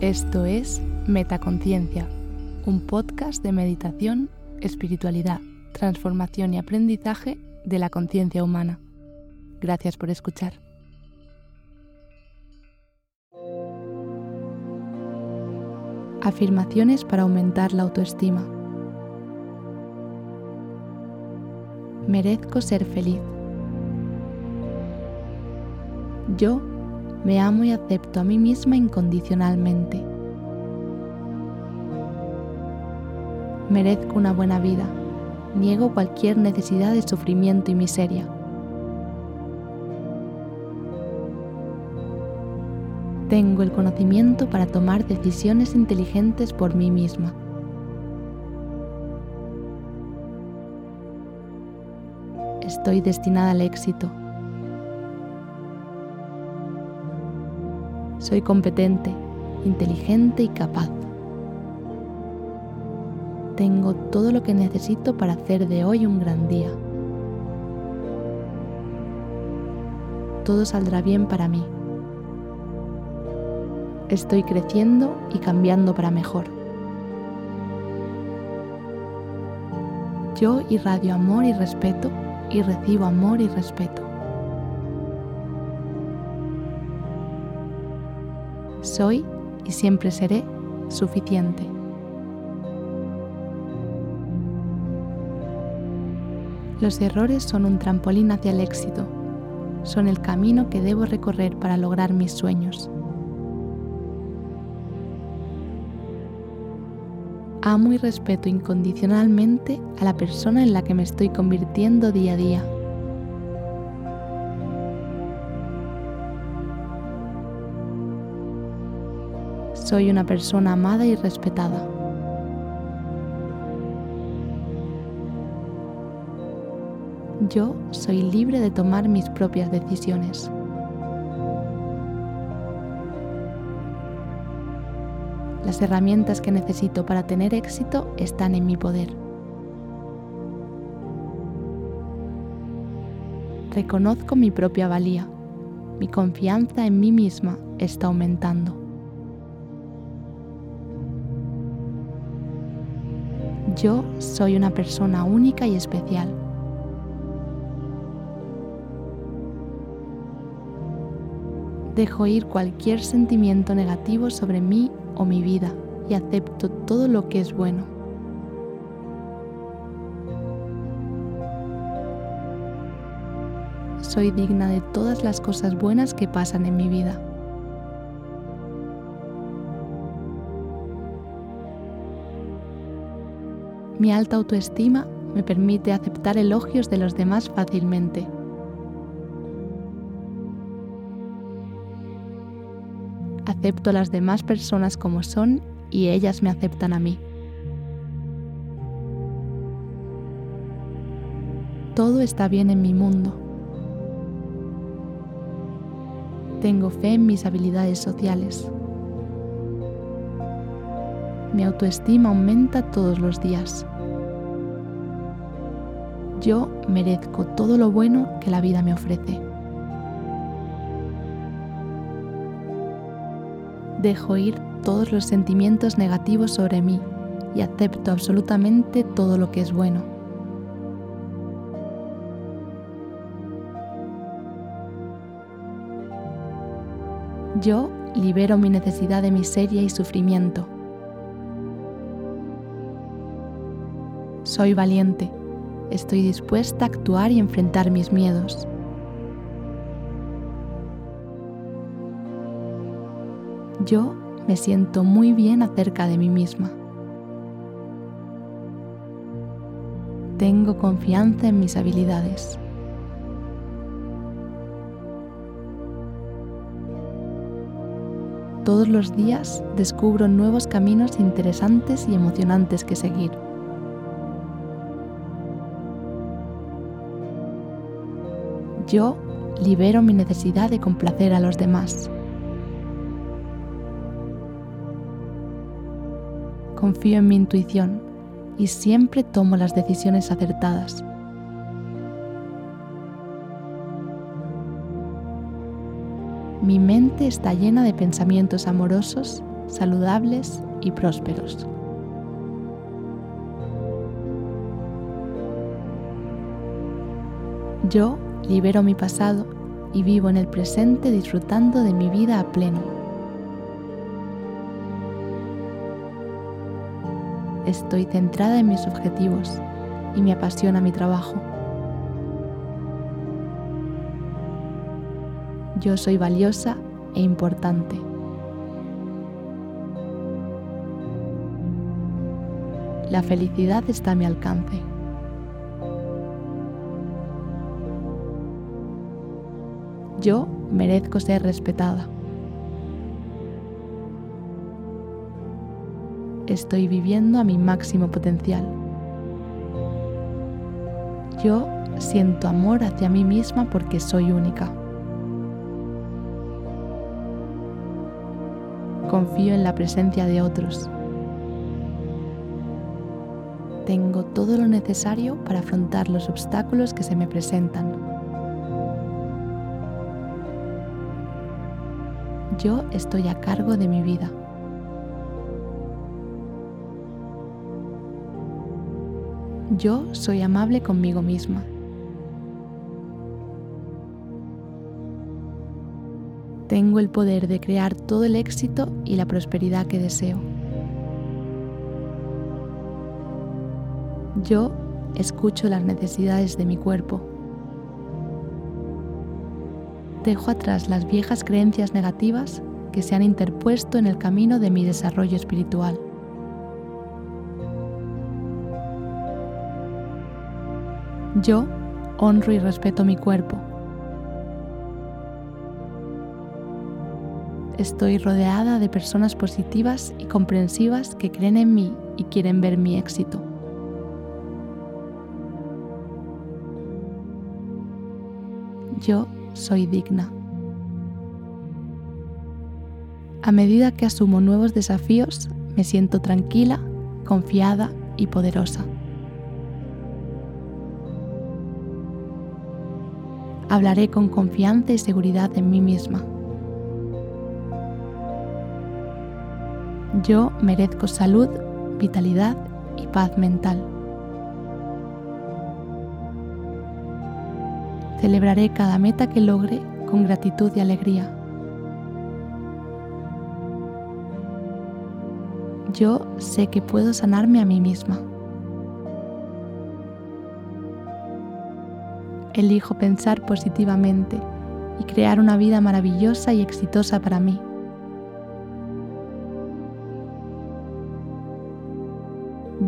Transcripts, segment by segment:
Esto es Metaconciencia, un podcast de meditación, espiritualidad, transformación y aprendizaje de la conciencia humana. Gracias por escuchar. Afirmaciones para aumentar la autoestima. Merezco ser feliz. Yo me amo y acepto a mí misma incondicionalmente. Merezco una buena vida. Niego cualquier necesidad de sufrimiento y miseria. Tengo el conocimiento para tomar decisiones inteligentes por mí misma. Estoy destinada al éxito. Soy competente, inteligente y capaz. Tengo todo lo que necesito para hacer de hoy un gran día. Todo saldrá bien para mí. Estoy creciendo y cambiando para mejor. Yo irradio amor y respeto y recibo amor y respeto. Soy y siempre seré suficiente. Los errores son un trampolín hacia el éxito. Son el camino que debo recorrer para lograr mis sueños. Amo y respeto incondicionalmente a la persona en la que me estoy convirtiendo día a día. Soy una persona amada y respetada. Yo soy libre de tomar mis propias decisiones. Las herramientas que necesito para tener éxito están en mi poder. Reconozco mi propia valía. Mi confianza en mí misma está aumentando. Yo soy una persona única y especial. Dejo ir cualquier sentimiento negativo sobre mí o mi vida y acepto todo lo que es bueno. Soy digna de todas las cosas buenas que pasan en mi vida. Mi alta autoestima me permite aceptar elogios de los demás fácilmente. Acepto a las demás personas como son y ellas me aceptan a mí. Todo está bien en mi mundo. Tengo fe en mis habilidades sociales. Mi autoestima aumenta todos los días. Yo merezco todo lo bueno que la vida me ofrece. Dejo ir todos los sentimientos negativos sobre mí y acepto absolutamente todo lo que es bueno. Yo libero mi necesidad de miseria y sufrimiento. Soy valiente. Estoy dispuesta a actuar y enfrentar mis miedos. Yo me siento muy bien acerca de mí misma. Tengo confianza en mis habilidades. Todos los días descubro nuevos caminos interesantes y emocionantes que seguir. Yo libero mi necesidad de complacer a los demás. confío en mi intuición y siempre tomo las decisiones acertadas. Mi mente está llena de pensamientos amorosos saludables y prósperos. Yo libero mi pasado y vivo en el presente disfrutando de mi vida a pleno. Estoy centrada en mis objetivos y me apasiona mi trabajo. Yo soy valiosa e importante. La felicidad está a mi alcance. Yo merezco ser respetada. Estoy viviendo a mi máximo potencial. Yo siento amor hacia mí misma porque soy única. Confío en la presencia de otros. Tengo todo lo necesario para afrontar los obstáculos que se me presentan. Yo estoy a cargo de mi vida. Yo soy amable conmigo misma. Tengo el poder de crear todo el éxito y la prosperidad que deseo. Yo escucho las necesidades de mi cuerpo dejo atrás las viejas creencias negativas que se han interpuesto en el camino de mi desarrollo espiritual. Yo honro y respeto mi cuerpo. Estoy rodeada de personas positivas y comprensivas que creen en mí y quieren ver mi éxito. Yo soy digna. A medida que asumo nuevos desafíos, me siento tranquila, confiada y poderosa. Hablaré con confianza y seguridad en mí misma. Yo merezco salud, vitalidad y paz mental. Celebraré cada meta que logre con gratitud y alegría. Yo sé que puedo sanarme a mí misma. Elijo pensar positivamente y crear una vida maravillosa y exitosa para mí.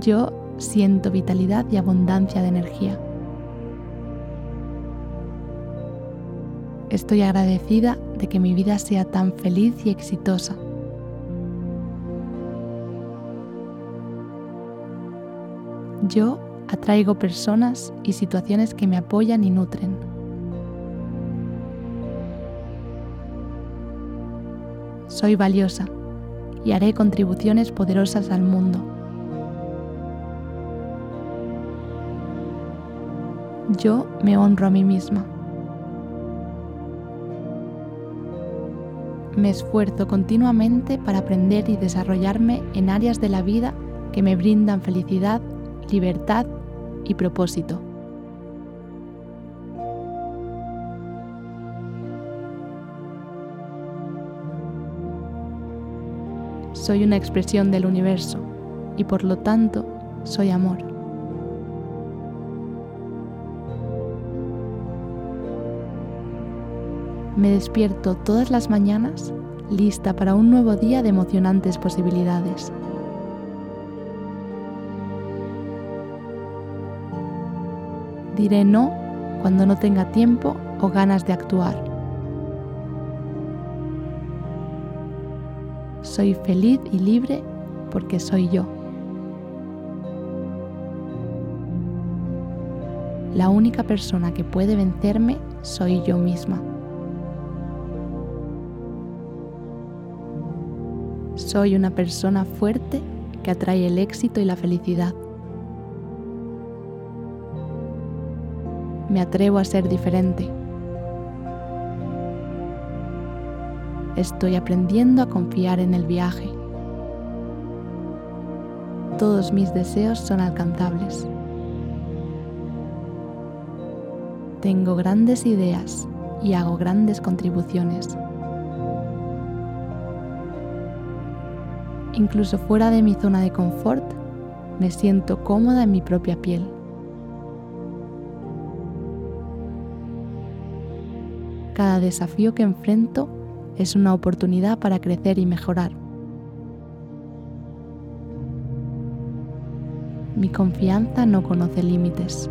Yo siento vitalidad y abundancia de energía. Estoy agradecida de que mi vida sea tan feliz y exitosa. Yo atraigo personas y situaciones que me apoyan y nutren. Soy valiosa y haré contribuciones poderosas al mundo. Yo me honro a mí misma. Me esfuerzo continuamente para aprender y desarrollarme en áreas de la vida que me brindan felicidad, libertad y propósito. Soy una expresión del universo y por lo tanto soy amor. Me despierto todas las mañanas lista para un nuevo día de emocionantes posibilidades. Diré no cuando no tenga tiempo o ganas de actuar. Soy feliz y libre porque soy yo. La única persona que puede vencerme soy yo misma. Soy una persona fuerte que atrae el éxito y la felicidad. Me atrevo a ser diferente. Estoy aprendiendo a confiar en el viaje. todos mis deseos son alcanzables. Tengo grandes ideas y hago grandes contribuciones. Incluso fuera de mi zona de confort, me siento cómoda en mi propia piel. Cada desafío que enfrento es una oportunidad para crecer y mejorar. Mi confianza no conoce límites.